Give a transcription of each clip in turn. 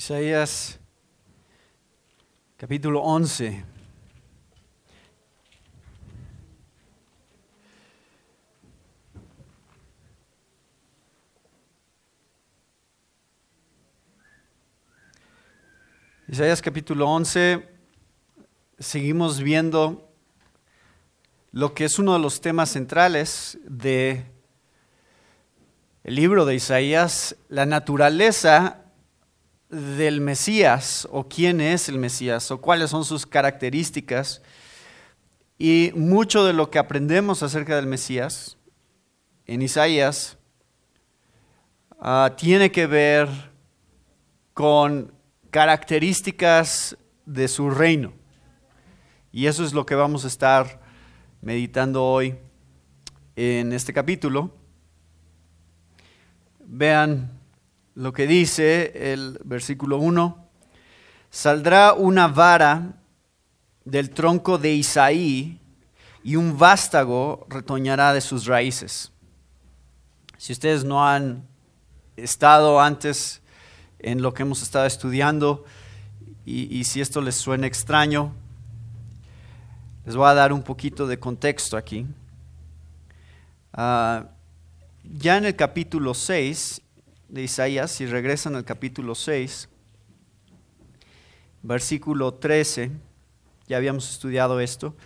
Isaías capítulo 11. Isaías capítulo 11, seguimos viendo lo que es uno de los temas centrales de libro de Isaías, la naturaleza del Mesías o quién es el Mesías o cuáles son sus características. Y mucho de lo que aprendemos acerca del Mesías en Isaías ah, tiene que ver con características de su reino. Y eso es lo que vamos a estar meditando hoy en este capítulo. Vean lo que dice el versículo 1, saldrá una vara del tronco de Isaí y un vástago retoñará de sus raíces. Si ustedes no han estado antes en lo que hemos estado estudiando y, si esto les suena extraño, les voy a dar un poquito de contexto aquí. Ah, ya en el capítulo 6 de Isaías, si regresan al capítulo 6, versículo 13, ya habíamos estudiado esto,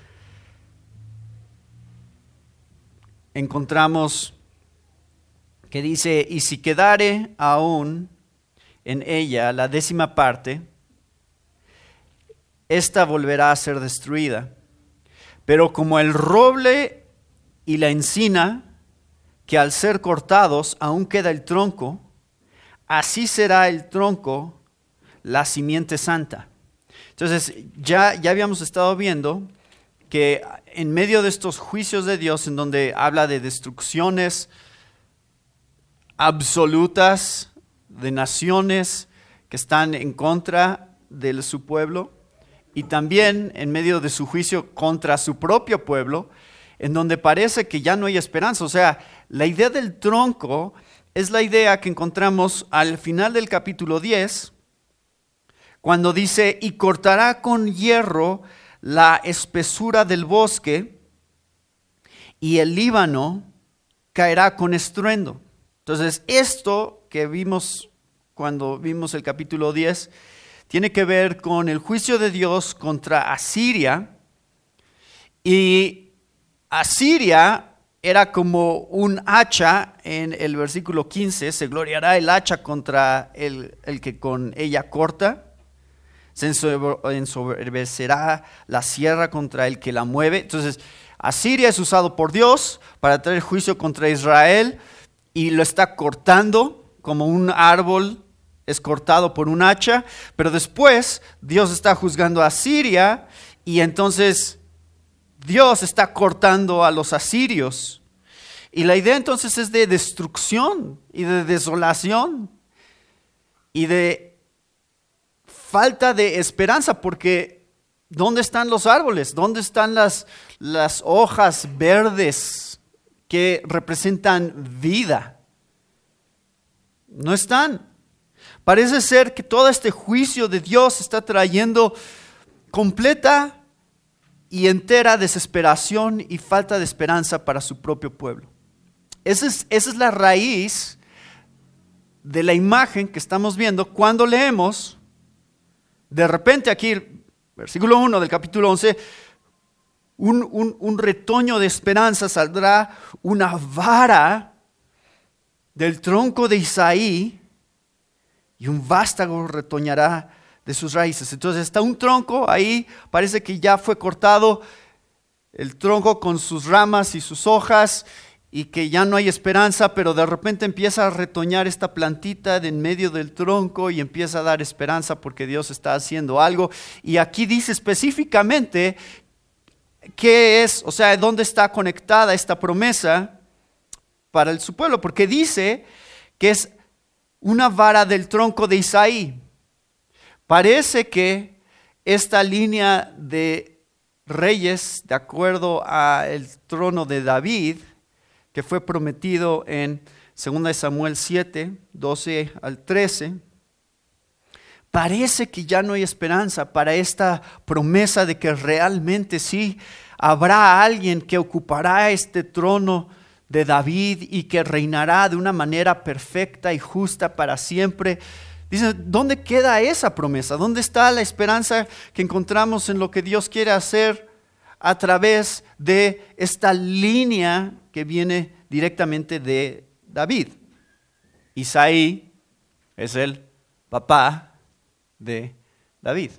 encontramos que dice, y si quedare aún en ella la décima parte, esta volverá a ser destruida. Pero como el roble y la encina, que al ser cortados aún queda el tronco, así será el tronco, la simiente santa. Entonces, ya, ya habíamos estado viendo que en medio de estos juicios de Dios, en donde habla de destrucciones absolutas de naciones que están en contra de su pueblo, y también en medio de su juicio contra su propio pueblo, en donde parece que ya no hay esperanza. O sea, la idea del tronco es la idea que encontramos al final del capítulo 10, cuando dice, y cortará con hierro la espesura del bosque, y el Líbano caerá con estruendo. Entonces, esto que vimos cuando vimos el capítulo 10, tiene que ver con el juicio de Dios contra Asiria. Y Asiria era como un hacha en el versículo 15, se gloriará el hacha contra el, que con ella corta, se ensoberbecerá la sierra contra el que la mueve. Entonces, Asiria es usado por Dios para traer juicio contra Israel y lo está cortando como un árbol es cortado por un hacha, pero después Dios está juzgando a Asiria y entonces Dios está cortando a los asirios. Y la idea entonces es de destrucción y de desolación y de falta de esperanza, porque ¿dónde están los árboles? ¿Dónde están las, las hojas verdes que representan vida? No están. Parece ser que todo este juicio de Dios está trayendo completa y entera desesperación y falta de esperanza para su propio pueblo. Esa es, esa es la raíz de la imagen que estamos viendo cuando leemos, de repente aquí, versículo 1 del capítulo 11, un, un, retoño de esperanza saldrá una vara del tronco de Isaí y un vástago retoñará de sus raíces. Entonces está un tronco ahí, parece que ya fue cortado el tronco con sus ramas y sus hojas y que ya no hay esperanza, pero de repente empieza a retoñar esta plantita de en medio del tronco y empieza a dar esperanza porque Dios está haciendo algo. Y aquí dice específicamente qué es, o sea, dónde está conectada esta promesa para su pueblo, porque dice que es una vara del tronco de Isaí. Parece que esta línea de reyes, de acuerdo al trono de David, que fue prometido en 2 Samuel 7, 12 al 13, parece que ya no hay esperanza para esta promesa de que realmente sí habrá alguien que ocupará este trono de David y que reinará de una manera perfecta y justa para siempre. Dice, ¿dónde queda esa promesa? ¿Dónde está la esperanza que encontramos en lo que Dios quiere hacer a través de esta línea que viene directamente de David? Isaí es el papá de David.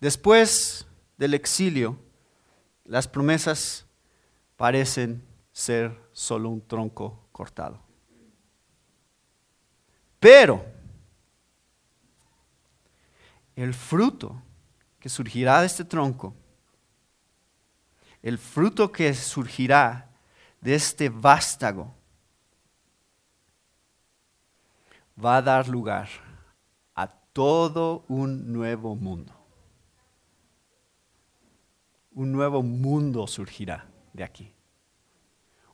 Después del exilio, las promesas parecen ser solo un tronco cortado. Pero el fruto que surgirá de este tronco, el fruto que surgirá de este vástago, va a dar lugar a todo un nuevo mundo. Un nuevo mundo surgirá de aquí.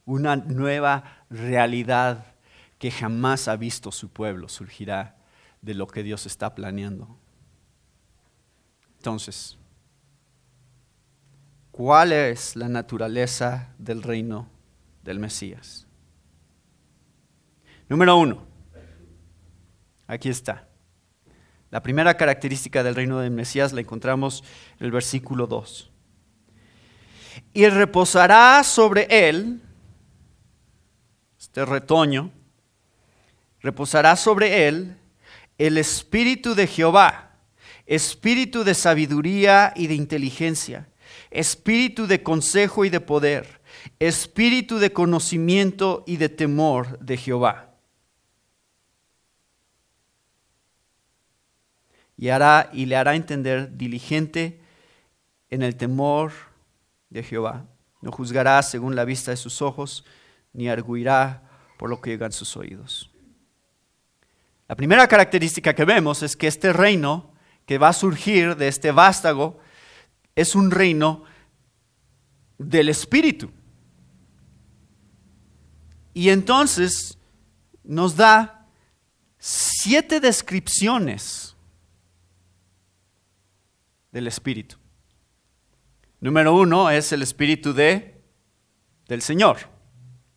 Una nueva realidad que jamás ha visto su pueblo surgirá de lo que Dios está planeando. Entonces, ¿cuál es la naturaleza del reino del Mesías? Número uno, Aquí está. La primera característica del reino del Mesías la encontramos en el versículo 2. Y reposará sobre él, este retoño, reposará sobre él el espíritu de Jehová, espíritu de sabiduría y de inteligencia, espíritu de consejo y de poder, espíritu de conocimiento y de temor de Jehová y, hará, y le hará entender diligente en el temor de Jehová. No juzgará según la vista de sus ojos, ni arguirá por lo que llegan sus oídos. La primera característica que vemos es que este reino que va a surgir de este vástago es un reino del Espíritu. Y entonces nos da siete descripciones del Espíritu. Número uno es el Espíritu de, del Señor.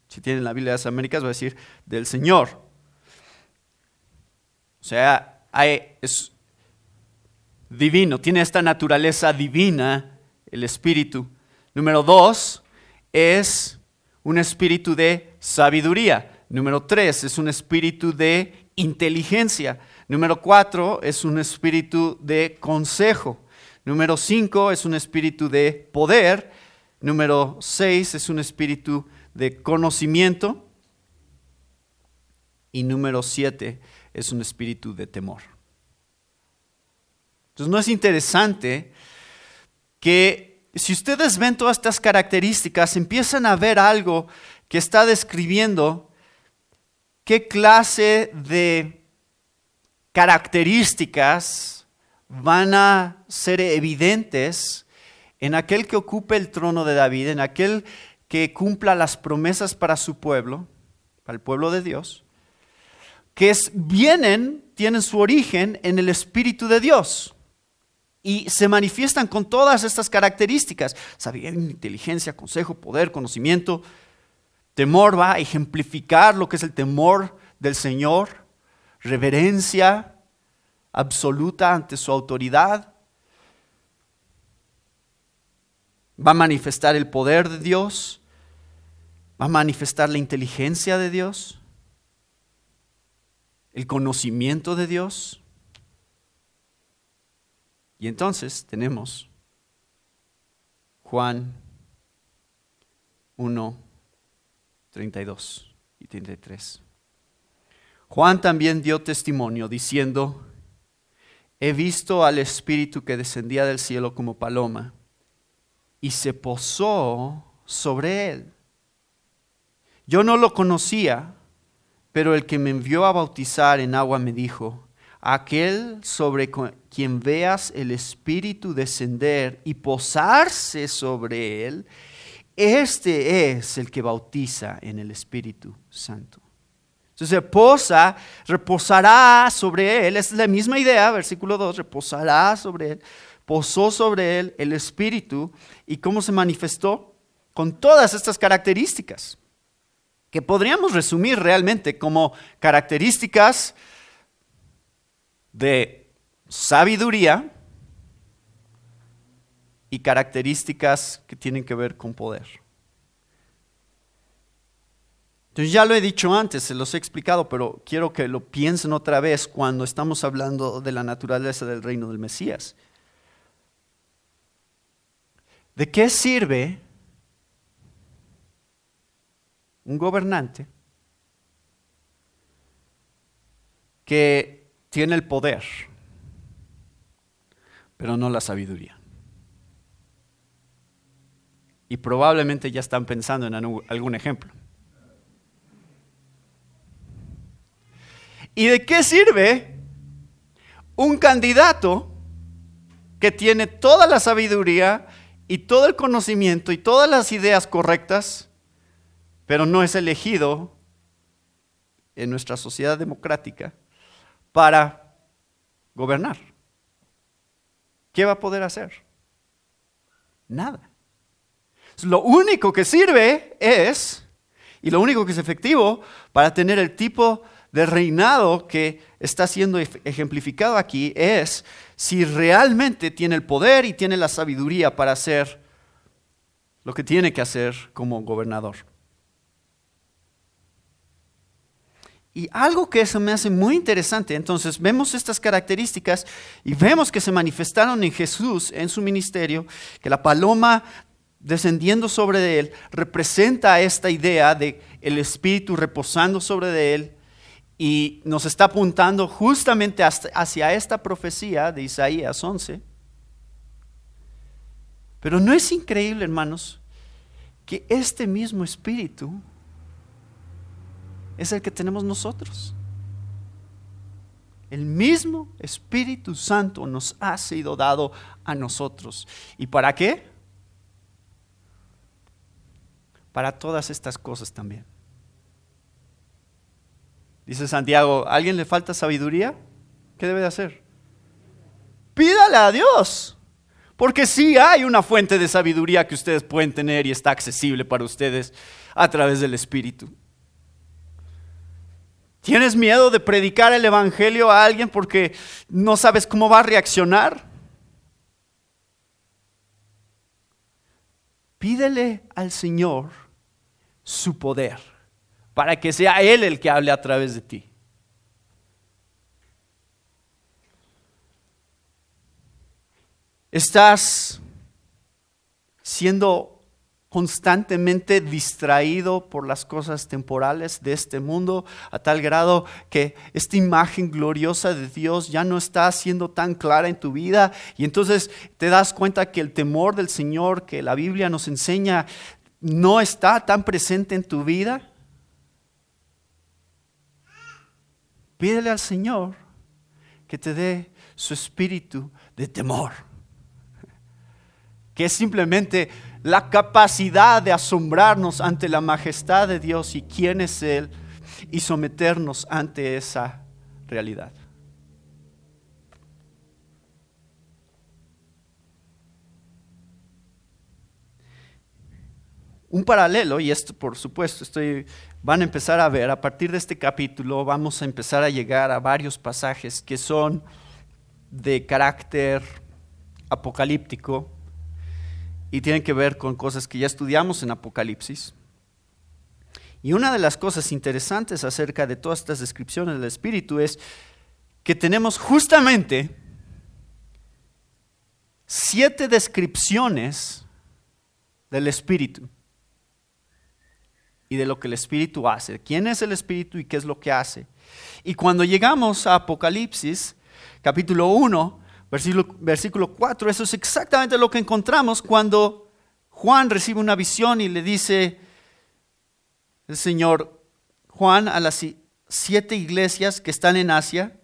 Si tienen la Biblia de las Américas, va a decir del Señor. O sea, es divino, tiene esta naturaleza divina, el Espíritu. Número dos es un espíritu de sabiduría. Número tres es un espíritu de inteligencia. Número cuatro es un espíritu de consejo. Número 5 es un espíritu de poder. Número 6 es un espíritu de conocimiento. Y número 7 es un espíritu de temor. Entonces, ¿no es interesante que si ustedes ven todas estas características, empiezan a ver algo que está describiendo qué clase de características van a ser evidentes en aquel que ocupe el trono de David, en aquel que cumpla las promesas para su pueblo, para el pueblo de Dios, que vienen, tienen su origen en el Espíritu de Dios y se manifiestan con todas estas características, sabiduría, inteligencia, consejo, poder, conocimiento, temor, va a ejemplificar lo que es el temor del Señor, reverencia, absoluta ante su autoridad. Va a manifestar el poder de Dios. Va a manifestar la inteligencia de Dios. El conocimiento de Dios. Y entonces tenemos Juan 1, 32 y 33. Juan también dio testimonio diciendo, he visto al Espíritu que descendía del cielo como paloma y se posó sobre él. Yo no lo conocía, pero el que me envió a bautizar en agua me dijo, aquel sobre quien veas el Espíritu descender y posarse sobre él, este es el que bautiza en el Espíritu Santo. Entonces posa, reposará sobre él, es la misma idea, versículo 2, reposará sobre él, posó sobre él el Espíritu y cómo se manifestó con todas estas características, que podríamos resumir realmente como características de sabiduría y características que tienen que ver con poder. Entonces ya lo he dicho antes, se los he explicado, pero quiero que lo piensen otra vez cuando estamos hablando de la naturaleza del reino del Mesías. ¿De qué sirve un gobernante que tiene el poder, pero no la sabiduría? Y probablemente ya están pensando en algún ejemplo. ¿Y de qué sirve un candidato que tiene toda la sabiduría y todo el conocimiento y todas las ideas correctas, pero no es elegido en nuestra sociedad democrática para gobernar? ¿Qué va a poder hacer? Nada. Lo único que sirve es, y lo único que es efectivo para tener el tipo del reinado que está siendo ejemplificado aquí es si realmente tiene el poder y tiene la sabiduría para hacer lo que tiene que hacer como gobernador. Y algo que eso me hace muy interesante, entonces vemos estas características y vemos que se manifestaron en Jesús, en su ministerio, que la paloma descendiendo sobre él representa esta idea de el Espíritu reposando sobre él y nos está apuntando justamente hacia esta profecía de Isaías 11. Pero no es increíble, hermanos, que este mismo espíritu es el que tenemos nosotros. El mismo Espíritu Santo nos ha sido dado a nosotros. ¿Y para qué? Para todas estas cosas también. Dice Santiago, ¿a alguien le falta sabiduría? ¿Qué debe de hacer? Pídale a Dios. Porque sí hay una fuente de sabiduría que ustedes pueden tener y está accesible para ustedes a través del Espíritu. ¿Tienes miedo de predicar el Evangelio a alguien porque no sabes cómo va a reaccionar? Pídele al Señor su poder para que sea Él el que hable a través de ti. Estás siendo constantemente distraído por las cosas temporales de este mundo, a tal grado que esta imagen gloriosa de Dios ya no está siendo tan clara en tu vida y entonces te das cuenta que el temor del Señor que la Biblia nos enseña no está tan presente en tu vida. Pídele al Señor que te dé su espíritu de temor, que es simplemente la capacidad de asombrarnos ante la majestad de Dios y quién es Él y someternos ante esa realidad. Un paralelo, y esto por supuesto estoy van a empezar a ver, a partir de este capítulo vamos a empezar a llegar a varios pasajes que son de carácter apocalíptico y tienen que ver con cosas que ya estudiamos en Apocalipsis. Y una de las cosas interesantes acerca de todas estas descripciones del Espíritu es que tenemos justamente siete descripciones del Espíritu y de lo que el Espíritu hace. ¿Quién es el Espíritu y qué es lo que hace? Y cuando llegamos a Apocalipsis, capítulo 1, versículo, versículo 4, eso es exactamente lo que encontramos cuando Juan recibe una visión y le dice el Señor, Juan, a las siete iglesias que están en Asia,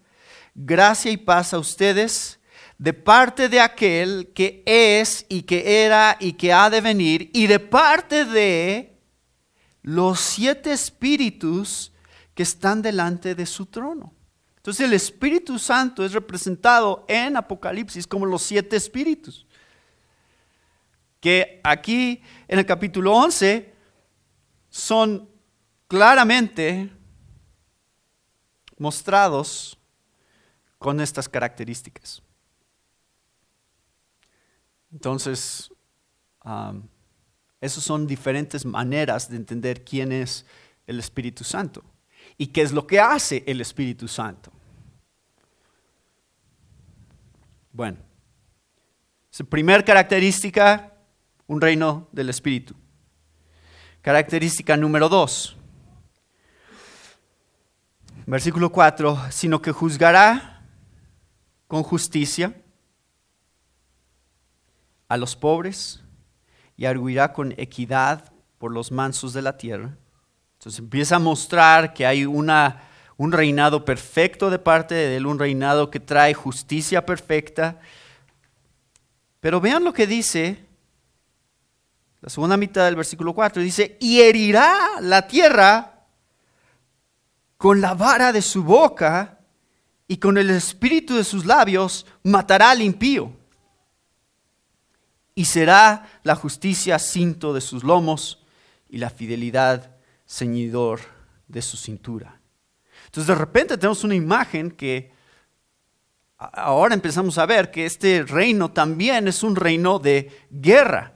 gracia y paz a ustedes de parte de aquel que es y que era y que ha de venir, y de parte de los siete espíritus que están delante de su trono. Entonces el Espíritu Santo es representado en Apocalipsis como los siete espíritus. Que aquí en el capítulo 11 son claramente mostrados con estas características. Entonces, esas son diferentes maneras de entender quién es el Espíritu Santo y qué es lo que hace el Espíritu Santo. Bueno, su primera característica, un reino del Espíritu. Característica número dos, versículo 4, sino que juzgará con justicia a los pobres y arguirá con equidad por los mansos de la tierra. Entonces empieza a mostrar que hay una, un reinado perfecto de parte de él, un reinado que trae justicia perfecta. Pero vean lo que dice la segunda mitad del versículo 4. Dice, y herirá la tierra con la vara de su boca y con el espíritu de sus labios matará al impío y será la justicia cinto de sus lomos y la fidelidad ceñidor de su cintura. Entonces de repente tenemos una imagen que ahora empezamos a ver que este reino también es un reino de guerra.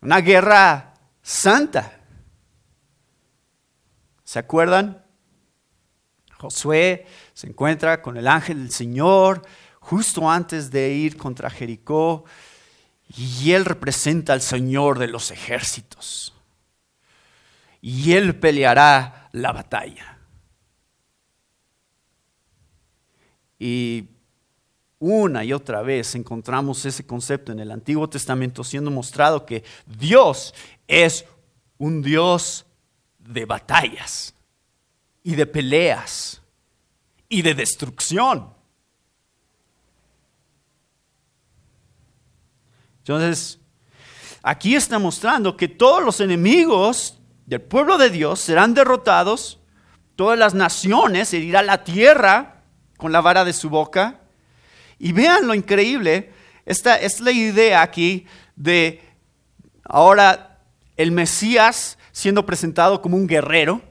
Una guerra santa. ¿Se acuerdan? Josué se encuentra con el ángel del Señor justo antes de ir contra Jericó, y él representa al Señor de los ejércitos. Y él peleará la batalla. Y una y otra vez encontramos ese concepto en el Antiguo Testamento siendo mostrado que Dios es un Dios de batallas y de peleas y de destrucción. Entonces, aquí está mostrando que todos los enemigos del pueblo de Dios serán derrotados, todas las naciones herirá la tierra con la vara de su boca. Y vean lo increíble, esta es la idea aquí de ahora el Mesías siendo presentado como un guerrero.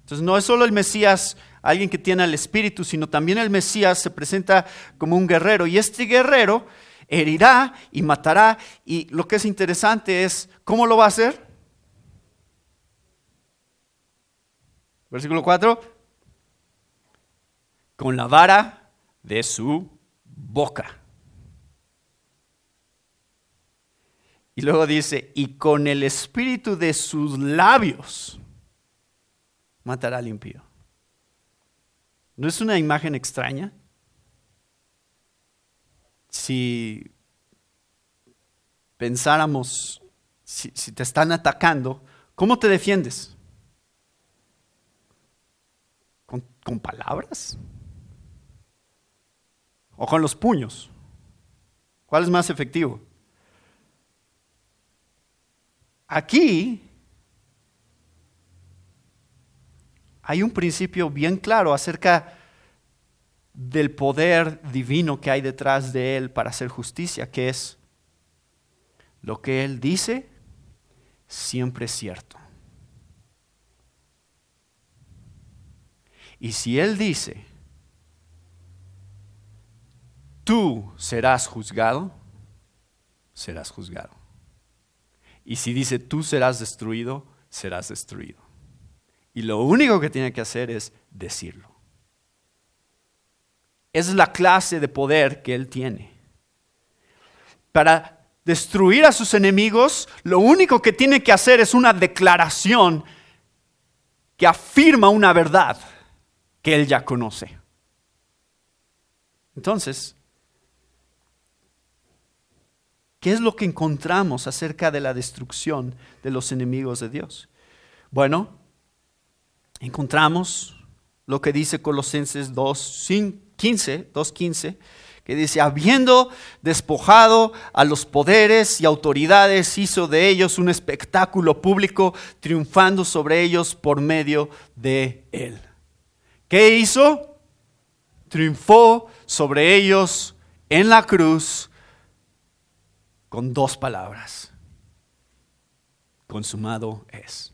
Entonces no es solo el Mesías alguien que tiene el Espíritu, sino también el Mesías se presenta como un guerrero. Y este guerrero herirá y matará. Y lo que es interesante es, ¿cómo lo va a hacer? Versículo 4. Con la vara de su boca. Y luego dice, y con el espíritu de sus labios matará al impío. ¿No es una imagen extraña? Si pensáramos, si, te están atacando, ¿cómo te defiendes? ¿Con, ¿Con, palabras? ¿O con los puños? ¿Cuál es más efectivo? Aquí hay un principio bien claro acerca del poder divino que hay detrás de Él para hacer justicia, que es lo que Él dice siempre es cierto. Y si Él dice, tú serás juzgado, serás juzgado. Y si dice, tú serás destruido, serás destruido. Y lo único que tiene que hacer es decirlo. Esa es la clase de poder que él tiene. Para destruir a sus enemigos, lo único que tiene que hacer es una declaración que afirma una verdad que él ya conoce. Entonces, ¿qué es lo que encontramos acerca de la destrucción de los enemigos de Dios? Bueno, encontramos lo que dice Colosenses 2, 15, 2.15, que dice, habiendo despojado a los poderes y autoridades, hizo de ellos un espectáculo público, triunfando sobre ellos por medio de él. ¿Qué hizo? Triunfó sobre ellos en la cruz con dos palabras. Consumado es.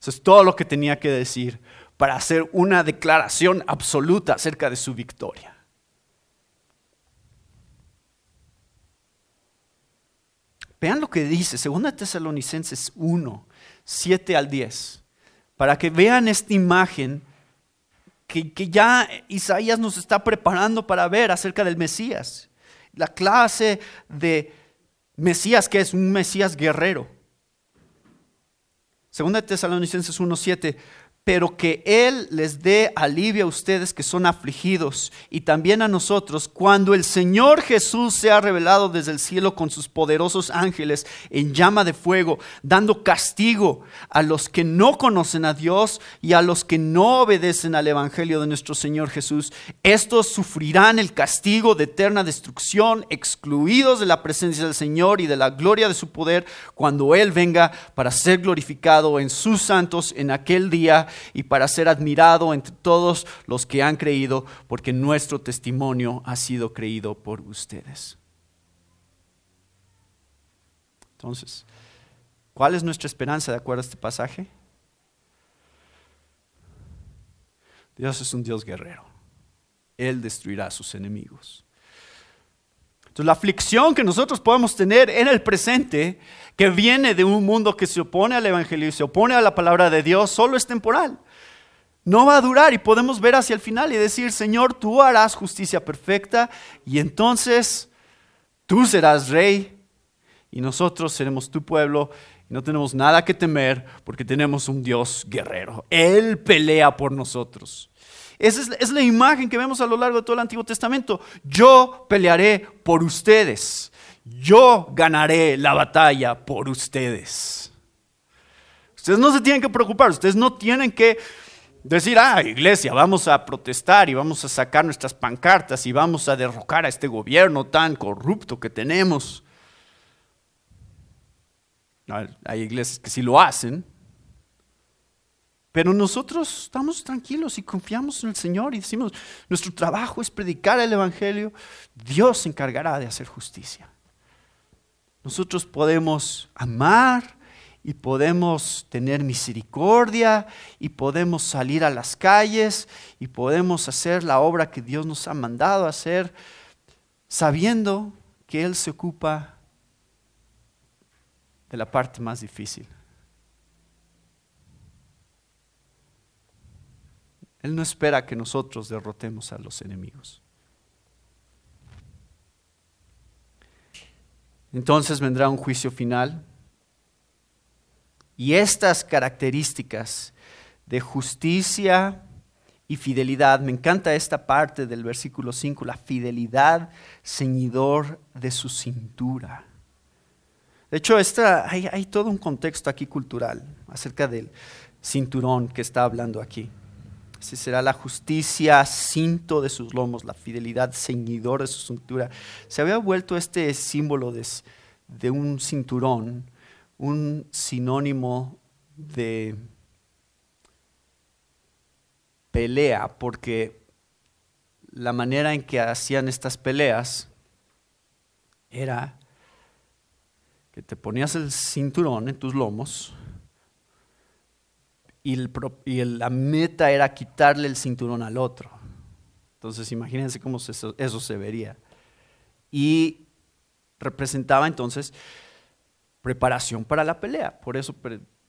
Eso es todo lo que tenía que decir para hacer una declaración absoluta acerca de su victoria. Vean lo que dice 2 Tesalonicenses 1, 7 al 10, para que vean esta imagen que, que, ya Isaías nos está preparando para ver acerca del Mesías. La clase de Mesías que es un Mesías guerrero. Segunda Tesalonicenses 1:7, pero que Él les dé alivio a ustedes que son afligidos y también a nosotros cuando el Señor Jesús se ha revelado desde el cielo con sus poderosos ángeles en llama de fuego, dando castigo a los que no conocen a Dios y a los que no obedecen al Evangelio de nuestro Señor Jesús. Estos sufrirán el castigo de eterna destrucción, excluidos de la presencia del Señor y de la gloria de su poder cuando Él venga para ser glorificado en sus santos en aquel día y para ser admirado entre todos los que han creído, porque nuestro testimonio ha sido creído por ustedes. Entonces, ¿cuál es nuestra esperanza de acuerdo a este pasaje? Dios es un Dios guerrero. Él destruirá a sus enemigos. Entonces, la aflicción que nosotros podemos tener en el presente, que viene de un mundo que se opone al Evangelio y se opone a la palabra de Dios, solo es temporal. No va a durar y podemos ver hacia el final y decir, Señor, tú harás justicia perfecta y entonces tú serás rey y nosotros seremos tu pueblo y no tenemos nada que temer porque tenemos un Dios guerrero. Él pelea por nosotros. Esa es, la imagen que vemos a lo largo de todo el Antiguo Testamento. Yo pelearé por ustedes. Yo ganaré la batalla por ustedes. Ustedes no se tienen que preocupar, ustedes no tienen que decir, ah, iglesia, vamos a protestar y vamos a sacar nuestras pancartas y vamos a derrocar a este gobierno tan corrupto que tenemos. Hay iglesias que sí lo hacen, pero nosotros estamos tranquilos y confiamos en el Señor y decimos, nuestro trabajo es predicar el Evangelio, Dios se encargará de hacer justicia. Nosotros podemos amar y podemos tener misericordia y podemos salir a las calles y podemos hacer la obra que Dios nos ha mandado hacer sabiendo que Él se ocupa de la parte más difícil. Él no espera que nosotros derrotemos a los enemigos. Entonces vendrá un juicio final. Y estas características de justicia y fidelidad, me encanta esta parte del versículo 5, la fidelidad ceñidor de su cintura. De hecho, hay, hay todo un contexto aquí cultural acerca del cinturón que está hablando aquí. Ese será la justicia, cinto de sus lomos, la fidelidad, ceñidor de su cintura. Se había vuelto este símbolo de, de un cinturón, un sinónimo de pelea, porque la manera en que hacían estas peleas era que te ponías el cinturón en tus lomos, y, la meta era quitarle el cinturón al otro. Entonces imagínense cómo eso, eso se vería. Y representaba entonces preparación para la pelea. Por eso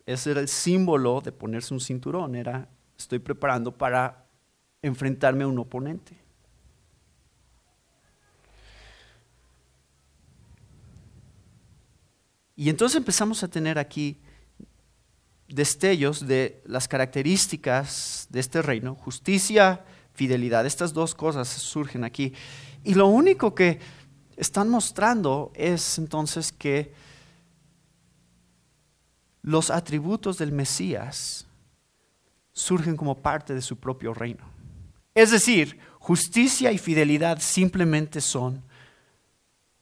ese era el símbolo de ponerse un cinturón. Era, estoy preparando para enfrentarme a un oponente. Y entonces empezamos a tener aquí destellos de las características de este reino, justicia, fidelidad. Estas dos cosas surgen aquí. Y lo único que están mostrando es entonces que los atributos del Mesías surgen como parte de su propio reino. Es decir, justicia y fidelidad simplemente son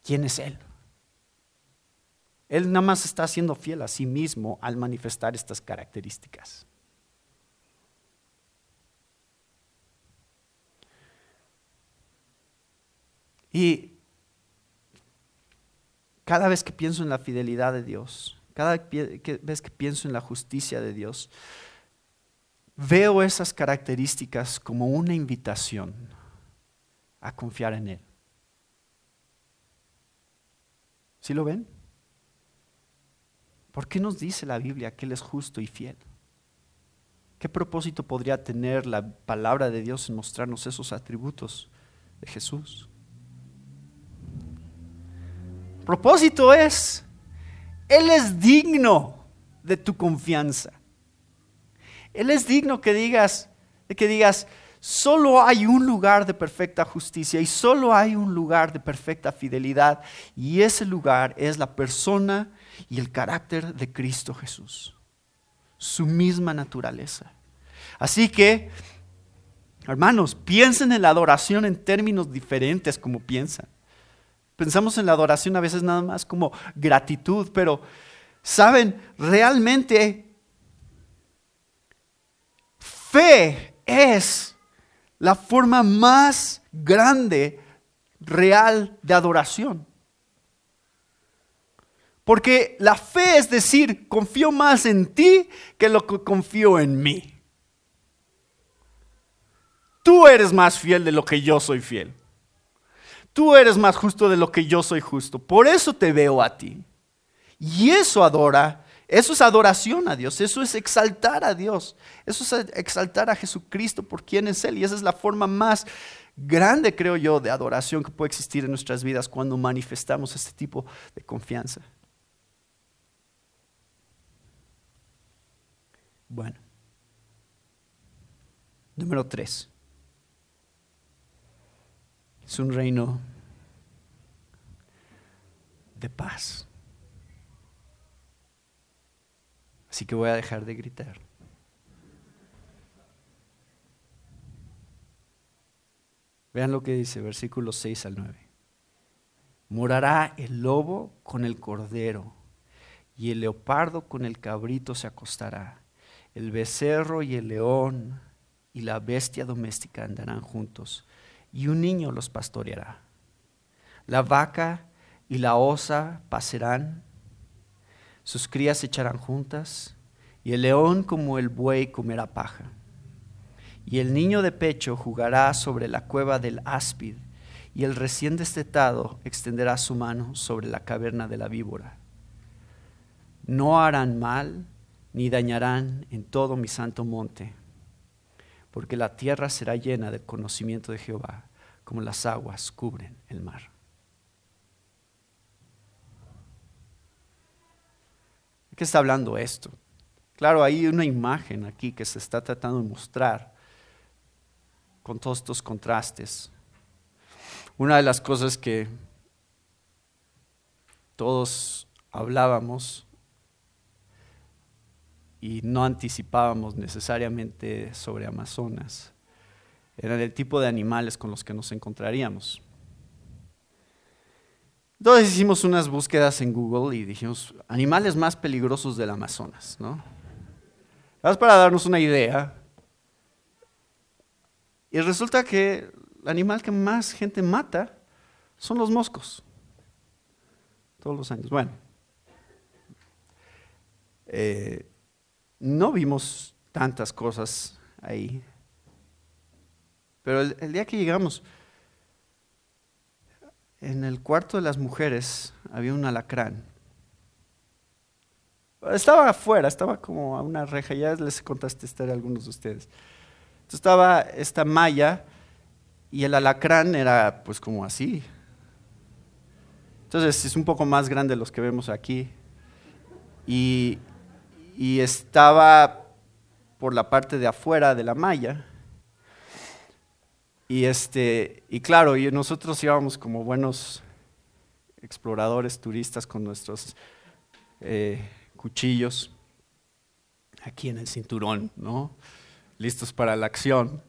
quién es Él. Él nada más está siendo fiel a sí mismo al manifestar estas características. Y cada vez que pienso en la fidelidad de Dios, cada vez que pienso en la justicia de Dios, veo esas características como una invitación a confiar en Él. ¿Sí lo ven? ¿Por qué nos dice la Biblia que Él es justo y fiel? ¿Qué propósito podría tener la palabra de Dios en mostrarnos esos atributos de Jesús? propósito es, Él es digno de tu confianza. Él es digno que digas, que digas, solo hay un lugar de perfecta justicia y solo hay un lugar de perfecta fidelidad y ese lugar es la persona y el carácter de Cristo Jesús, su misma naturaleza. Así que, hermanos, piensen en la adoración en términos diferentes como piensan. Pensamos en la adoración a veces nada más como gratitud, pero saben, realmente fe es la forma más grande, real de adoración. Porque la fe es decir, confío más en ti que lo que confío en mí. Tú eres más fiel de lo que yo soy fiel. Tú eres más justo de lo que yo soy justo. Por eso te veo a ti. Y eso adora, eso es adoración a Dios, eso es exaltar a Dios, eso es exaltar a Jesucristo por quien es Él. Y esa es la forma más grande, creo yo, de adoración que puede existir en nuestras vidas cuando manifestamos este tipo de confianza. Bueno. Número tres. Es un reino de paz. Así que voy a dejar de gritar. Vean lo que dice, versículos 6 al 9. Morará el lobo con el cordero, y el leopardo con el cabrito se acostará. El becerro y el león y la bestia doméstica andarán juntos y un niño los pastoreará. La vaca y la osa pasarán, sus crías se echarán juntas, y el león como el buey comerá paja. Y el niño de pecho jugará sobre la cueva del áspid, y el recién destetado extenderá su mano sobre la caverna de la víbora. No harán mal ni dañarán en todo mi santo monte porque la tierra será llena del conocimiento de Jehová, como las aguas cubren el mar. ¿De qué está hablando esto? Claro, hay una imagen aquí que se está tratando de mostrar con todos estos contrastes. Una de las cosas que todos hablábamos y no anticipábamos necesariamente sobre Amazonas. Eran el tipo de animales con los que nos encontraríamos. Entonces hicimos unas búsquedas en Google y dijimos, animales más peligrosos del Amazonas, ¿no? para darnos una idea. Y resulta que el animal que más gente mata son los moscos. Todos los años. Bueno. Eh, no vimos tantas cosas ahí. Pero el, día que llegamos, en el cuarto de las mujeres había un alacrán. Estaba afuera, estaba como a una reja, ya les contaste a algunos de ustedes. Entonces estaba esta malla y el alacrán era pues como así. Entonces es un poco más grande de los que vemos aquí. Y y estaba por la parte de afuera de la malla. Y, este, y claro, y nosotros íbamos como buenos exploradores, turistas con nuestros eh, cuchillos aquí en el cinturón, ¿no? Listos para la acción.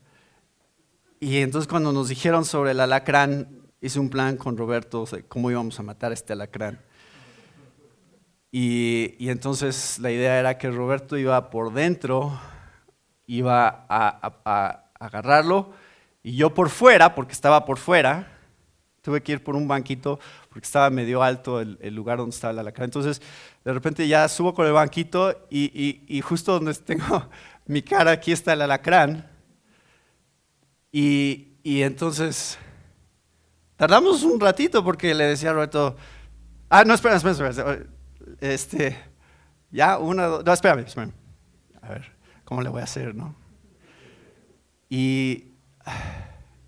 Y entonces cuando nos dijeron sobre el alacrán, hice un plan con Roberto de cómo íbamos a matar a este alacrán. Y, entonces la idea era que Roberto iba por dentro, iba a, agarrarlo, y yo por fuera, porque estaba por fuera, tuve que ir por un banquito porque estaba medio alto el, lugar donde estaba el alacrán. Entonces, de repente ya subo con el banquito y, y, justo donde tengo mi cara, aquí está el alacrán. Y, y entonces, tardamos un ratito porque le decía a Roberto, ah, no, espera, espera, espera, este, ya, una, dos, no, espérame, espérame. A ver, ¿cómo le voy a hacer, no? Y,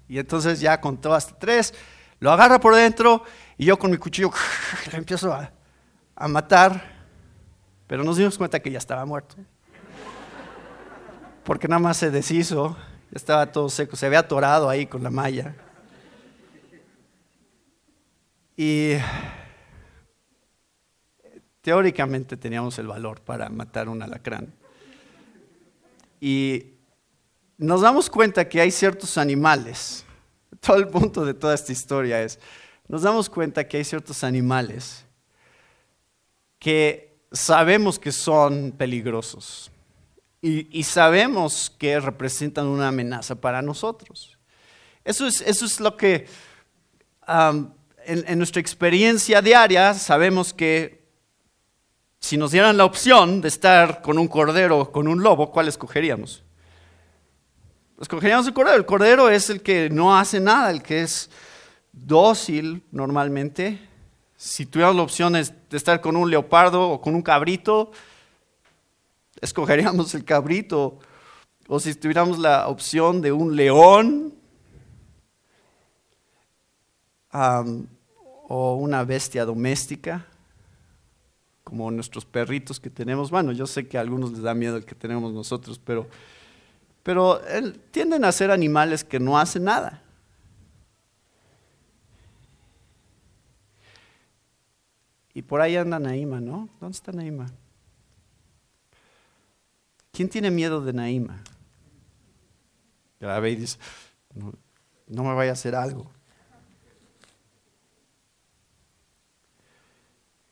y entonces ya contó hasta tres, lo agarra por dentro y yo con mi cuchillo le empiezo a, a matar, pero nos dimos cuenta que ya estaba muerto. Porque nada más se deshizo, ya estaba todo seco, se había atorado ahí con la malla. Y teóricamente teníamos el valor para matar un alacrán. Y nos damos cuenta que hay ciertos animales, todo el punto de toda esta historia es, nos damos cuenta que hay ciertos animales que sabemos que son peligrosos y, sabemos que representan una amenaza para nosotros. Eso es, eso es lo que en, en nuestra experiencia diaria sabemos que si nos dieran la opción de estar con un cordero o con un lobo, ¿cuál escogeríamos? Escogeríamos el cordero. El cordero es el que no hace nada, el que es dócil normalmente. Si tuviéramos la opción de estar con un leopardo o con un cabrito, escogeríamos el cabrito. O si tuviéramos la opción de un león o una bestia doméstica, como nuestros perritos que tenemos. Bueno, yo sé que a algunos les da miedo el que tenemos nosotros, pero, pero tienden a ser animales que no hacen nada. Y por ahí anda Naima, ¿no? ¿Dónde está Naima? ¿Quién tiene miedo de Naima? La ve y dice, no, no me vaya a hacer algo.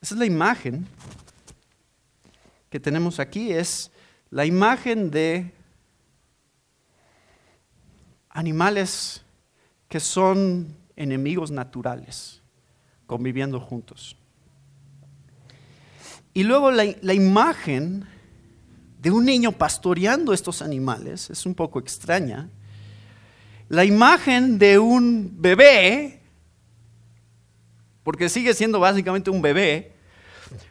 Esa es la imagen que tenemos aquí, es la imagen de animales que son enemigos naturales, conviviendo juntos. Y luego la, la, imagen de un niño pastoreando estos animales es un poco extraña. La imagen de un bebé porque sigue siendo básicamente un bebé,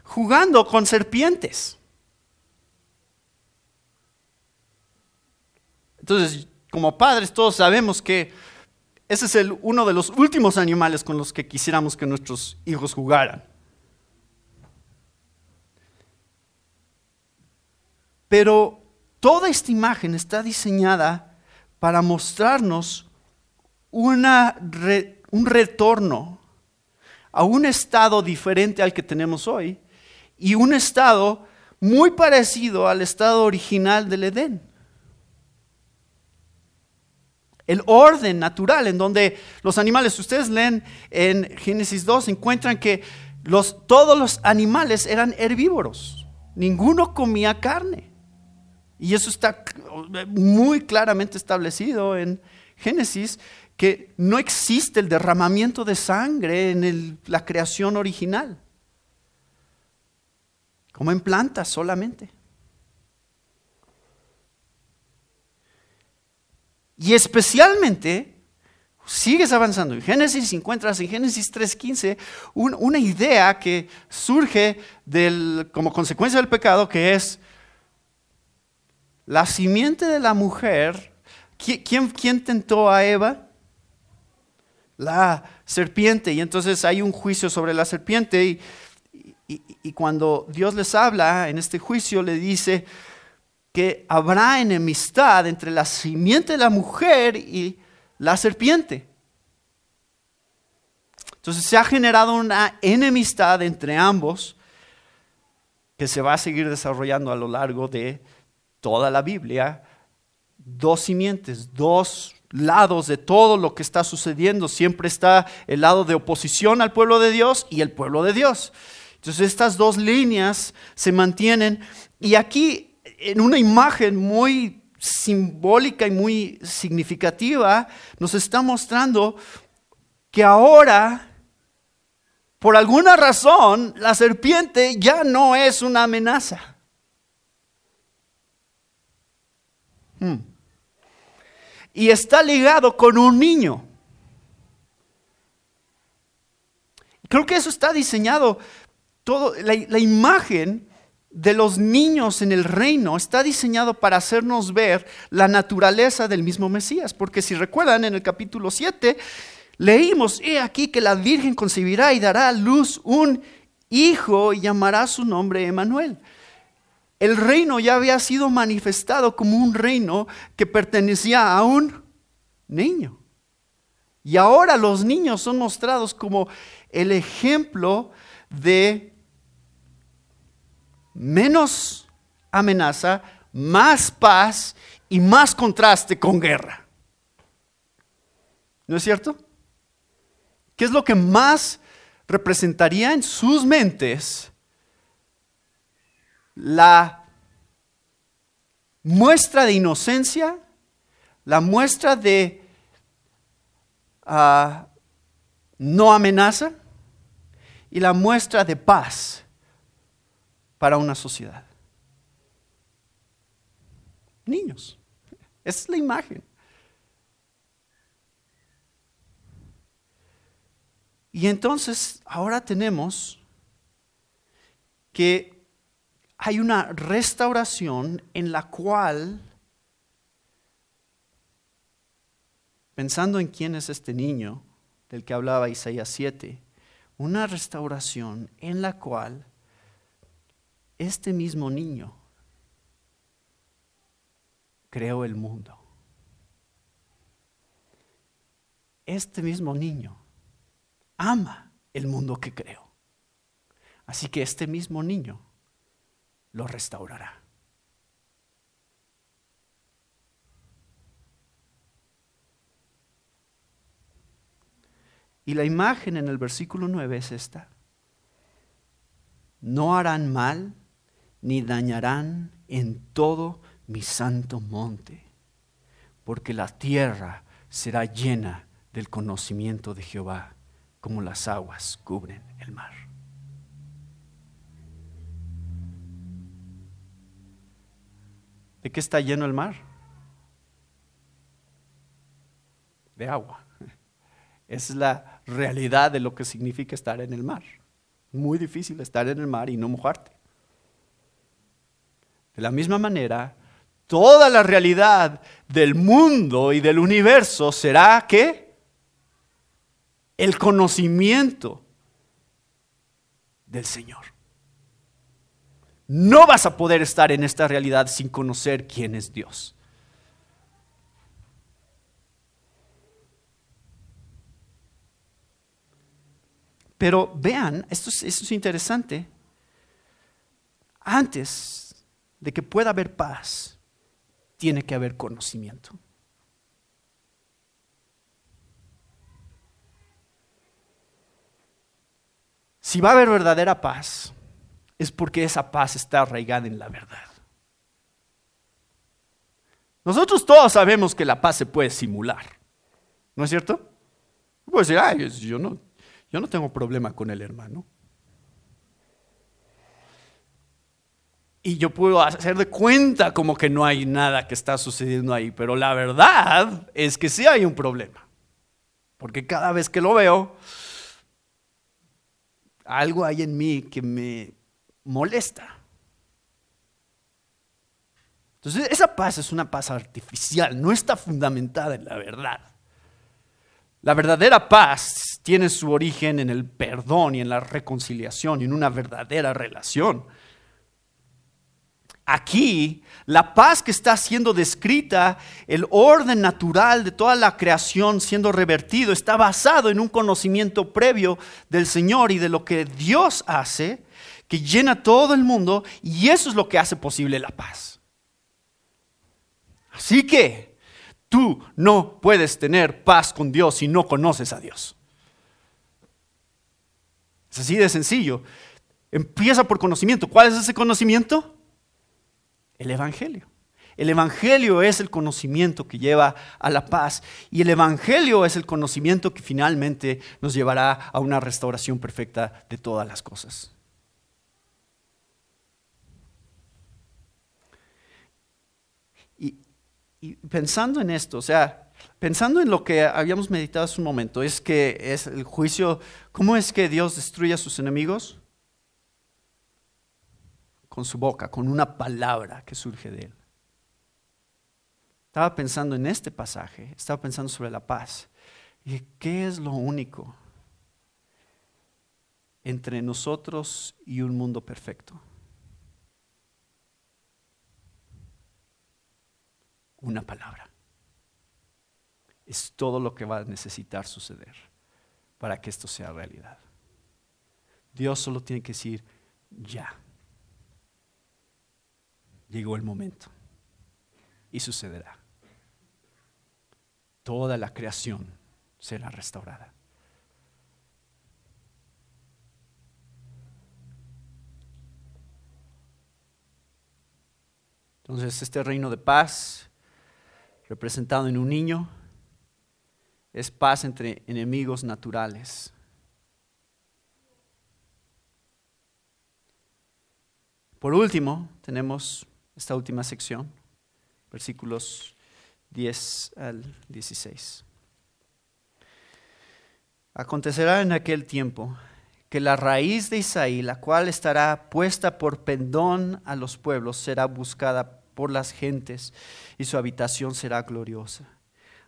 jugando con serpientes. Entonces, como padres todos sabemos que ese es el, uno de los últimos animales con los que quisiéramos que nuestros hijos jugaran. Pero toda esta imagen está diseñada para mostrarnos una, un retorno a un estado diferente al que tenemos hoy y un estado muy parecido al estado original del Edén. El orden natural en donde los animales, ustedes leen en Génesis 2, encuentran que los, todos los animales eran herbívoros, ninguno comía carne. Y eso está muy claramente establecido en Génesis que no existe el derramamiento de sangre en la creación original, como en plantas solamente. Y especialmente, sigues avanzando en Génesis, encuentras en Génesis 3.15 una idea que surge como consecuencia del pecado, que es la simiente de la mujer. ¿Quién, quién tentó a Eva? La serpiente. Y entonces hay un juicio sobre la serpiente y, cuando Dios les habla en este juicio le dice que habrá enemistad entre la simiente de la mujer y la serpiente. Entonces se ha generado una enemistad entre ambos que se va a seguir desarrollando a lo largo de toda la Biblia. Dos simientes, dos lados de todo lo que está sucediendo. Siempre está el lado de oposición al pueblo de Dios y el pueblo de Dios. Entonces estas dos líneas se mantienen. Y aquí, en una imagen muy simbólica y muy significativa, nos está mostrando que ahora, por alguna razón, la serpiente ya no es una amenaza. Hmm. Y está ligado con un niño. Creo que eso está diseñado, todo, la, imagen de los niños en el reino está diseñado para hacernos ver la naturaleza del mismo Mesías. Porque si recuerdan en el capítulo 7, Leímos, he aquí que la Virgen concebirá y dará a luz un hijo y llamará su nombre Emanuel. El reino ya había sido manifestado como un reino que pertenecía a un niño. Y ahora los niños son mostrados como el ejemplo de menos amenaza, más paz y más contraste con guerra. ¿No es cierto? ¿Qué es lo que más representaría en sus mentes la muestra de inocencia, la muestra de ah, no amenaza y la muestra de paz para una sociedad? Niños. Esa es la imagen. Y entonces ahora tenemos que hay una restauración en la cual, pensando en quién es este niño del que hablaba Isaías 7, una restauración en la cual este mismo niño creó el mundo. Este mismo niño ama el mundo que creó. Así que este mismo niño lo restaurará. Y la imagen en el versículo 9 es esta. No harán mal ni dañarán en todo mi santo monte, porque la tierra será llena del conocimiento de Jehová como las aguas cubren el mar. ¿De qué está lleno el mar? De agua. Esa es la realidad de lo que significa estar en el mar. Muy difícil estar en el mar y no mojarte. De la misma manera, toda la realidad del mundo y del universo será que el conocimiento del Señor. No vas a poder estar en esta realidad sin conocer quién es Dios. Pero vean, esto es, esto es interesante. Antes de que pueda haber paz, tiene que haber conocimiento. Si va a haber verdadera paz, es porque esa paz está arraigada en la verdad. Nosotros todos sabemos que la paz se puede simular, ¿no es cierto? Puedes decir, ay, yo no, yo no tengo problema con el hermano. Y yo puedo hacer de cuenta como que no hay nada que está sucediendo ahí, pero la verdad es que sí hay un problema. Porque cada vez que lo veo, algo hay en mí que me molesta. Entonces, esa paz es una paz artificial, no está fundamentada en la verdad. La verdadera paz tiene su origen en el perdón y en la reconciliación y en una verdadera relación. Aquí, la paz que está siendo descrita, el orden natural de toda la creación siendo revertido, está basado en un conocimiento previo del Señor y de lo que Dios hace, que llena todo el mundo, y eso es lo que hace posible la paz. Así que Tú no puedes tener paz con Dios si no conoces a Dios. Es así de sencillo. Empieza por conocimiento. ¿Cuál es ese conocimiento? El Evangelio. El Evangelio es el conocimiento que lleva a la paz y el Evangelio es el conocimiento que finalmente nos llevará a una restauración perfecta de todas las cosas. Y pensando en esto, o sea, pensando en lo que habíamos meditado hace un momento, es que es el juicio, ¿cómo es que Dios destruye a sus enemigos? Con su boca, con una palabra que surge de él. Estaba pensando en este pasaje, estaba pensando sobre la paz. Y ¿qué es lo único entre nosotros y un mundo perfecto? Una palabra. Es todo lo que va a necesitar suceder para que esto sea realidad. Dios solo tiene que decir, ya. Llegó el momento. Y sucederá toda la creación será restaurada. Entonces, este reino de paz, representado en un niño, es paz entre enemigos naturales. Por último, tenemos esta última sección, versículos 10 al 16. Acontecerá en aquel tiempo que la raíz de Isaí, la cual estará puesta por pendón a los pueblos, será buscada por las gentes y su habitación será gloriosa.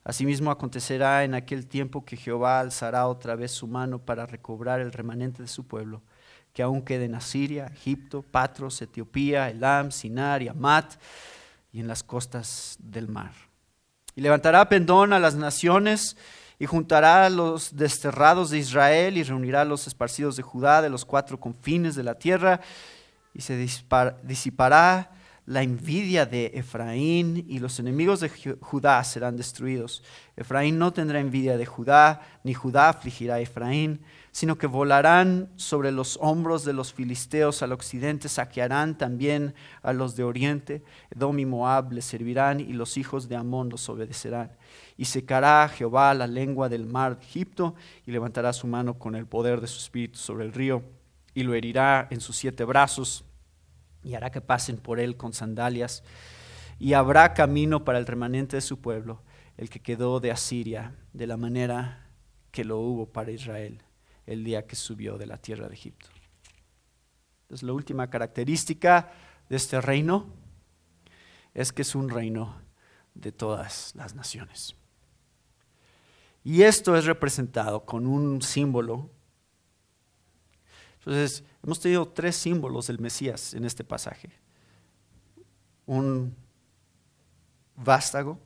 Asimismo acontecerá en aquel tiempo que Jehová alzará otra vez su mano para recobrar el remanente de su pueblo, que aún quede en Asiria, Egipto, Patros, Etiopía, Elam, Sinar y Amat, y en las costas del mar y levantará pendón a las naciones y juntará a los desterrados de Israel y reunirá a los esparcidos de Judá de los cuatro confines de la tierra y se disipará la envidia de Efraín y los enemigos de Judá serán destruidos. Efraín no tendrá envidia de Judá, ni Judá afligirá a Efraín, sino que volarán sobre los hombros de los filisteos al occidente, saquearán también a los de oriente. Edom y Moab les servirán y los hijos de Amón los obedecerán. Y secará Jehová la lengua del mar de Egipto y levantará su mano con el poder de su espíritu sobre el río y lo herirá en sus siete brazos y hará que pasen por él con sandalias, y habrá camino para el remanente de su pueblo, el que quedó de Asiria, de la manera que lo hubo para Israel el día que subió de la tierra de Egipto. Entonces, la última característica de este reino es que es un reino de todas las naciones. Y esto es representado con un símbolo entonces, hemos tenido tres símbolos del Mesías en este pasaje. Un vástago.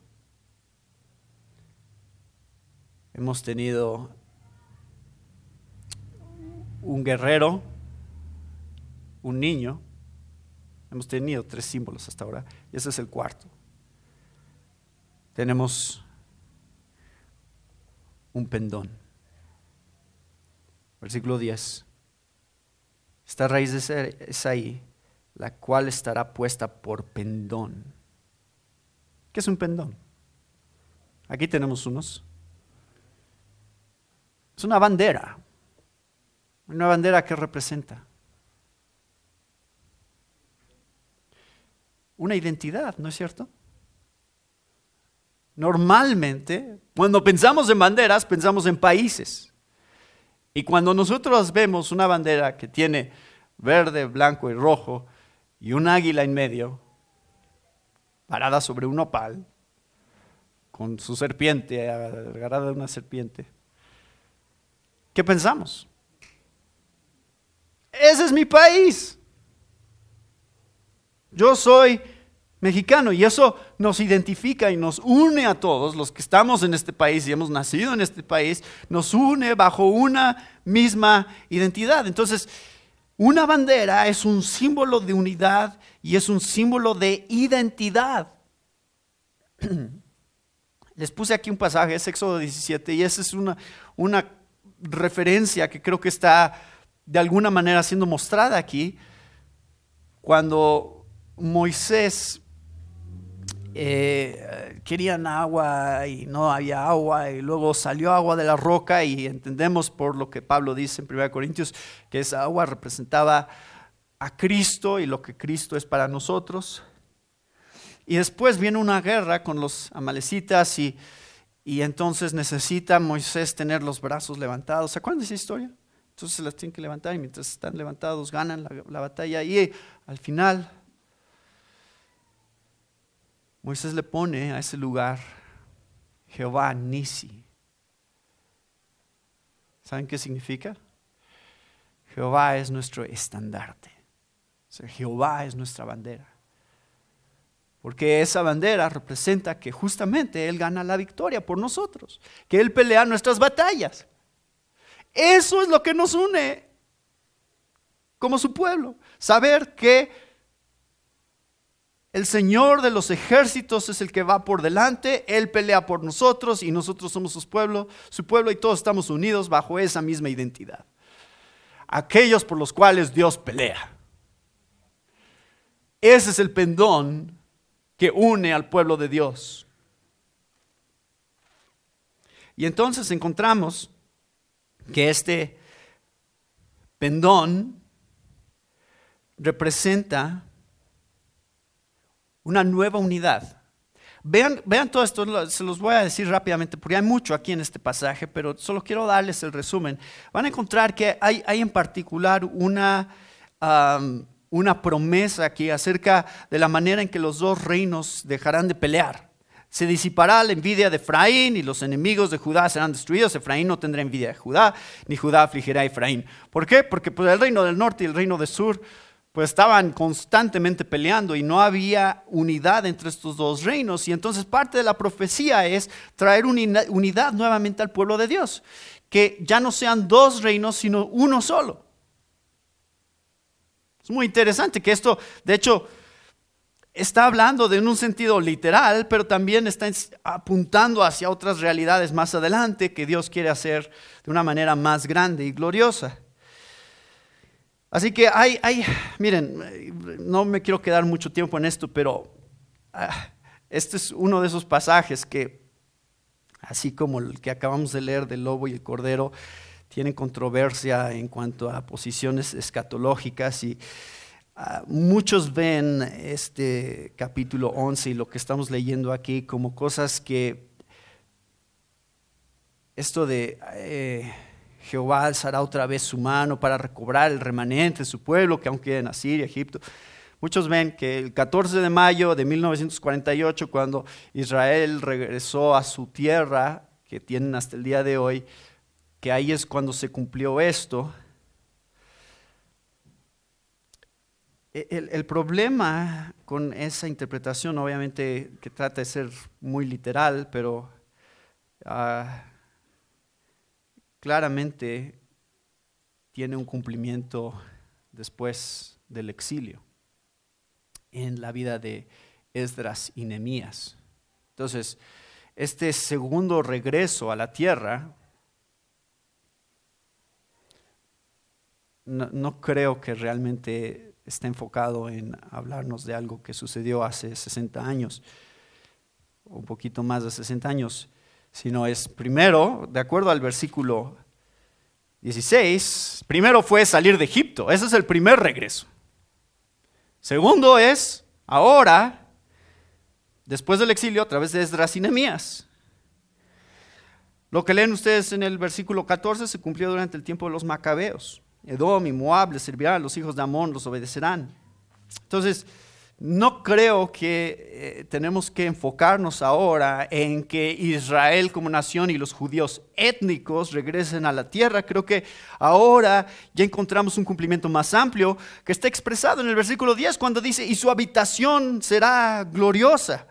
Hemos tenido un guerrero, un niño. Hemos tenido tres símbolos hasta ahora. Y ese es el cuarto. Tenemos un pendón. Versículo 10. Esta raíz es ahí, la cual estará puesta por pendón. ¿Qué es un pendón? Aquí tenemos unos. Es una bandera. Una bandera que representa una identidad, ¿no es cierto? Normalmente, cuando pensamos en banderas, pensamos en países. Y cuando nosotros vemos una bandera que tiene verde, blanco y rojo y un águila en medio, parada sobre un opal, con su serpiente, agarrada de una serpiente, ¿qué pensamos? Ese es mi país. Yo soy mexicano y eso nos identifica y nos une a todos los que estamos en este país y hemos nacido en este país, nos une bajo una misma identidad. Entonces, una bandera es un símbolo de unidad y es un símbolo de identidad. Les puse aquí un pasaje, es Éxodo 17, y esa es una, una referencia que creo que está de alguna manera siendo mostrada aquí, cuando Moisés eh, querían agua y no había agua y luego salió agua de la roca y entendemos por lo que Pablo dice en 1 Corintios que esa agua representaba a Cristo y lo que Cristo es para nosotros. Y después viene una guerra con los amalecitas y, y entonces necesita Moisés tener los brazos levantados. ¿Se acuerdan de esa historia? Entonces se las tienen que levantar y mientras están levantados ganan la, la batalla y al final Moisés le pone a ese lugar Jehová Nisi. ¿Saben qué significa? Jehová es nuestro estandarte. Jehová es nuestra bandera. Porque esa bandera representa que justamente Él gana la victoria por nosotros, que Él pelea nuestras batallas. Eso es lo que nos une como su pueblo. Saber que el Señor de los ejércitos es el que va por delante, Él pelea por nosotros y nosotros somos su pueblo, su pueblo y todos estamos unidos bajo esa misma identidad. Aquellos por los cuales Dios pelea. Ese es el pendón que une al pueblo de Dios. Y entonces encontramos que este pendón representa una nueva unidad. Vean, vean todo esto, se los voy a decir rápidamente porque hay mucho aquí en este pasaje, pero solo quiero darles el resumen. Van a encontrar que hay, hay en particular una, una promesa aquí acerca de la manera en que los dos reinos dejarán de pelear. Se disipará la envidia de Efraín y los enemigos de Judá serán destruidos. Efraín no tendrá envidia de Judá, ni Judá afligirá a Efraín. ¿Por qué? Porque pues, el reino del norte y el reino del sur pues estaban constantemente peleando y no había unidad entre estos dos reinos. Y entonces parte de la profecía es traer unidad nuevamente al pueblo de Dios, que ya no sean dos reinos, sino uno solo. Es muy interesante que esto, de hecho, está hablando de un sentido literal, pero también está apuntando hacia otras realidades más adelante que Dios quiere hacer de una manera más grande y gloriosa. Así que hay, miren, no me quiero quedar mucho tiempo en esto, pero ah, este es uno de esos pasajes que, así como el que acabamos de leer del lobo y el cordero, tienen controversia en cuanto a posiciones escatológicas y ah, muchos ven este capítulo 11 y lo que estamos leyendo aquí como cosas que esto de... Eh, Jehová alzará otra vez su mano para recobrar el remanente de su pueblo que aún queda en Asiria, Egipto. Muchos ven que el 14 de mayo de 1948, cuando Israel regresó a su tierra, que tienen hasta el día de hoy, que ahí es cuando se cumplió esto. E, el, problema con esa interpretación, obviamente que trata de ser muy literal, pero ah, claramente tiene un cumplimiento después del exilio en la vida de Esdras y Nemías. Entonces, este segundo regreso a la tierra, no, no, creo que realmente esté enfocado en hablarnos de algo que sucedió hace 60 años, un poquito más de 60 años sino es primero, de acuerdo al versículo 16, primero fue salir de Egipto, ese es el primer regreso. Segundo es, ahora, después del exilio, a través de Esdras y Nehemías. Lo que leen ustedes en el versículo 14 se cumplió durante el tiempo de los macabeos. Edom y Moab les servirán, los hijos de Amón los obedecerán. Entonces, no creo que eh, tenemos que enfocarnos ahora en que Israel como nación y los judíos étnicos regresen a la tierra. Creo que ahora ya encontramos un cumplimiento más amplio que está expresado en el versículo 10 cuando dice, y su habitación será gloriosa.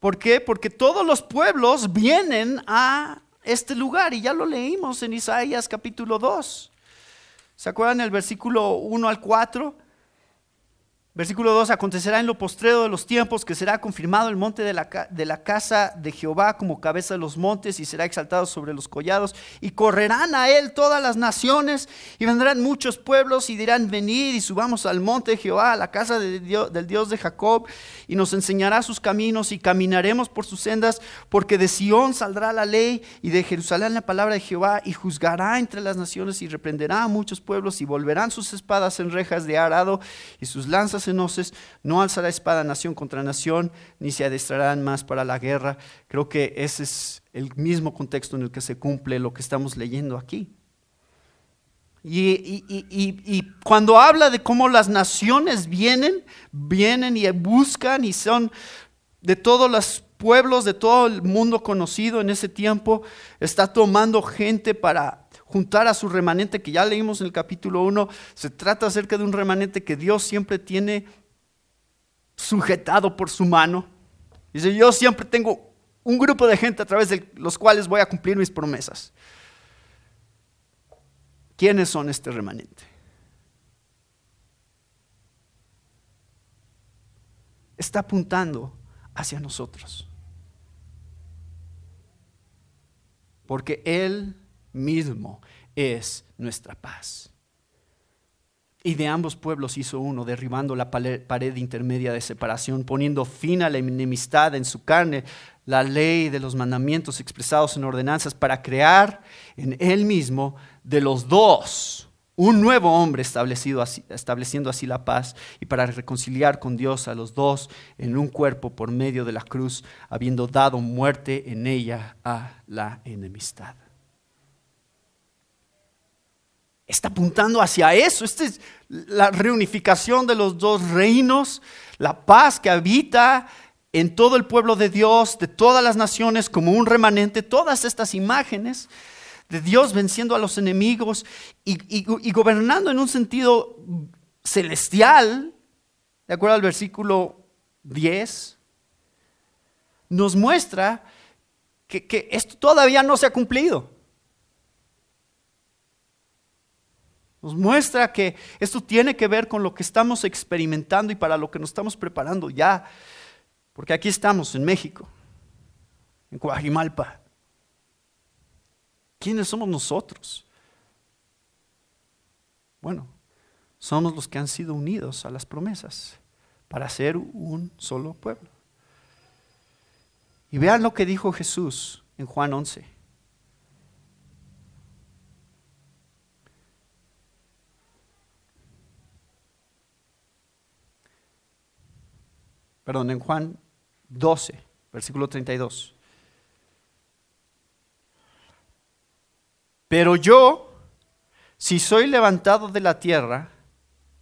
¿Por qué? Porque todos los pueblos vienen a este lugar y ya lo leímos en Isaías capítulo 2. ¿Se acuerdan el versículo 1 al 4? Versículo 2, acontecerá en lo postrero de los tiempos que será confirmado el monte de la, de la, casa de Jehová como cabeza de los montes y será exaltado sobre los collados y correrán a él todas las naciones y vendrán muchos pueblos y dirán, venid y subamos al monte de Jehová, a la casa Dios, del Dios de Jacob y nos enseñará sus caminos y caminaremos por sus sendas porque de Sión saldrá la ley y de Jerusalén la palabra de Jehová y juzgará entre las naciones y reprenderá a muchos pueblos y volverán sus espadas en rejas de arado y sus lanzas entonces no alzará espada nación contra nación, ni se adestrarán más para la guerra. Creo que ese es el mismo contexto en el que se cumple lo que estamos leyendo aquí. Y, cuando habla de cómo las naciones vienen, vienen y buscan y son de todos los pueblos, de todo el mundo conocido en ese tiempo, está tomando gente para juntar a su remanente, que ya leímos en el capítulo 1, se trata acerca de un remanente que Dios siempre tiene sujetado por su mano. Dice, yo siempre tengo un grupo de gente a través de los cuales voy a cumplir mis promesas. ¿Quiénes son este remanente? Está apuntando hacia nosotros. Porque Él mismo es nuestra paz. Y de ambos pueblos hizo uno, derribando la pared intermedia de separación, poniendo fin a la enemistad en su carne, la ley de los mandamientos expresados en ordenanzas, para crear en él mismo de los dos un nuevo hombre establecido estableciendo así la paz y para reconciliar con Dios a los dos en un cuerpo por medio de la cruz, habiendo dado muerte en ella a la enemistad está apuntando hacia eso. Esta es la reunificación de los dos reinos, la paz que habita en todo el pueblo de Dios, de todas las naciones, como un remanente, todas estas imágenes de Dios venciendo a los enemigos y, gobernando en un sentido celestial, de acuerdo al versículo 10, nos muestra que esto todavía no se ha cumplido. Nos muestra que esto tiene que ver con lo que estamos experimentando y para lo que nos estamos preparando ya. Porque aquí estamos en México, en Coajimalpa. ¿Quiénes somos nosotros? Bueno, somos los que han sido unidos a las promesas para ser un solo pueblo. Y vean lo que dijo Jesús en Juan 11. Perdón, en Juan 12, versículo 32. Pero yo, si soy levantado de la tierra,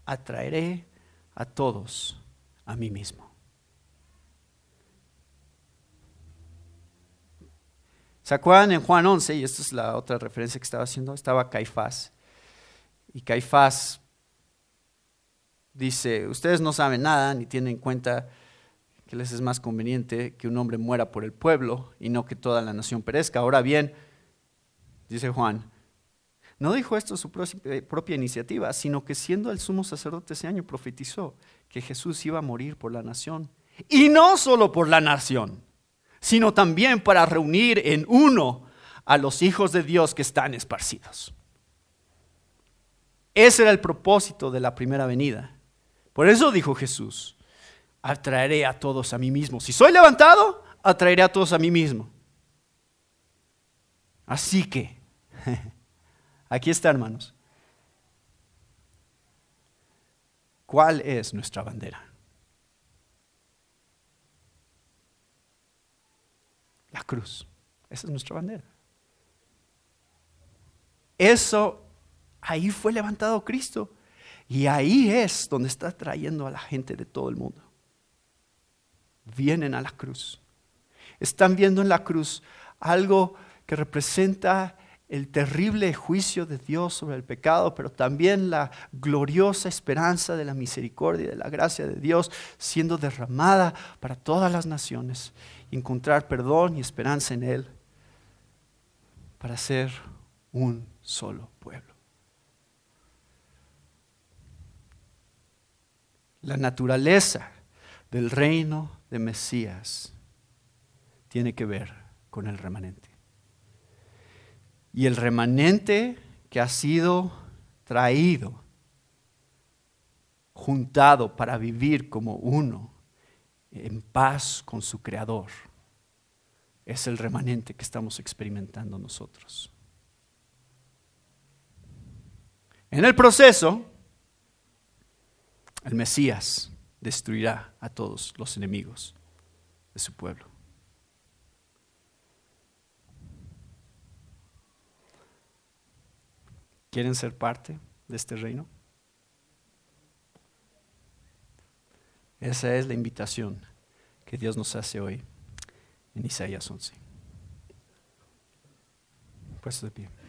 atraeré a todos a mí mismo. ¿Se acuerdan en Juan 11? Y esta es la otra referencia que estaba haciendo. Estaba Caifás. Y Caifás dice, ustedes no saben nada ni tienen en cuenta que les es más conveniente que un hombre muera por el pueblo y no que toda la nación perezca. Ahora bien, dice Juan, no dijo esto su propia iniciativa, sino que siendo el sumo sacerdote ese año profetizó que Jesús iba a morir por la nación. Y no solo por la nación, sino también para reunir en uno a los hijos de Dios que están esparcidos. Ese era el propósito de la primera venida. Por eso dijo Jesús, atraeré a todos a mí mismo. Si soy levantado, atraeré a todos a mí mismo. Así que, aquí está, hermanos. ¿Cuál es nuestra bandera? La cruz. Esa es nuestra bandera. Eso, ahí fue levantado Cristo. Y ahí es donde está trayendo a la gente de todo el mundo vienen a la cruz. Están viendo en la cruz algo que representa el terrible juicio de Dios sobre el pecado, pero también la gloriosa esperanza de la misericordia y de la gracia de Dios siendo derramada para todas las naciones encontrar perdón y esperanza en Él para ser un solo pueblo. La naturaleza del reino de Mesías tiene que ver con el remanente. Y el remanente que ha sido traído, juntado para vivir como uno, en paz con su Creador, es el remanente que estamos experimentando nosotros. En el proceso, el Mesías destruirá a todos los enemigos de su pueblo. ¿Quieren ser parte de este reino? Esa es la invitación que Dios nos hace hoy en Isaías 11. Puesto de pie.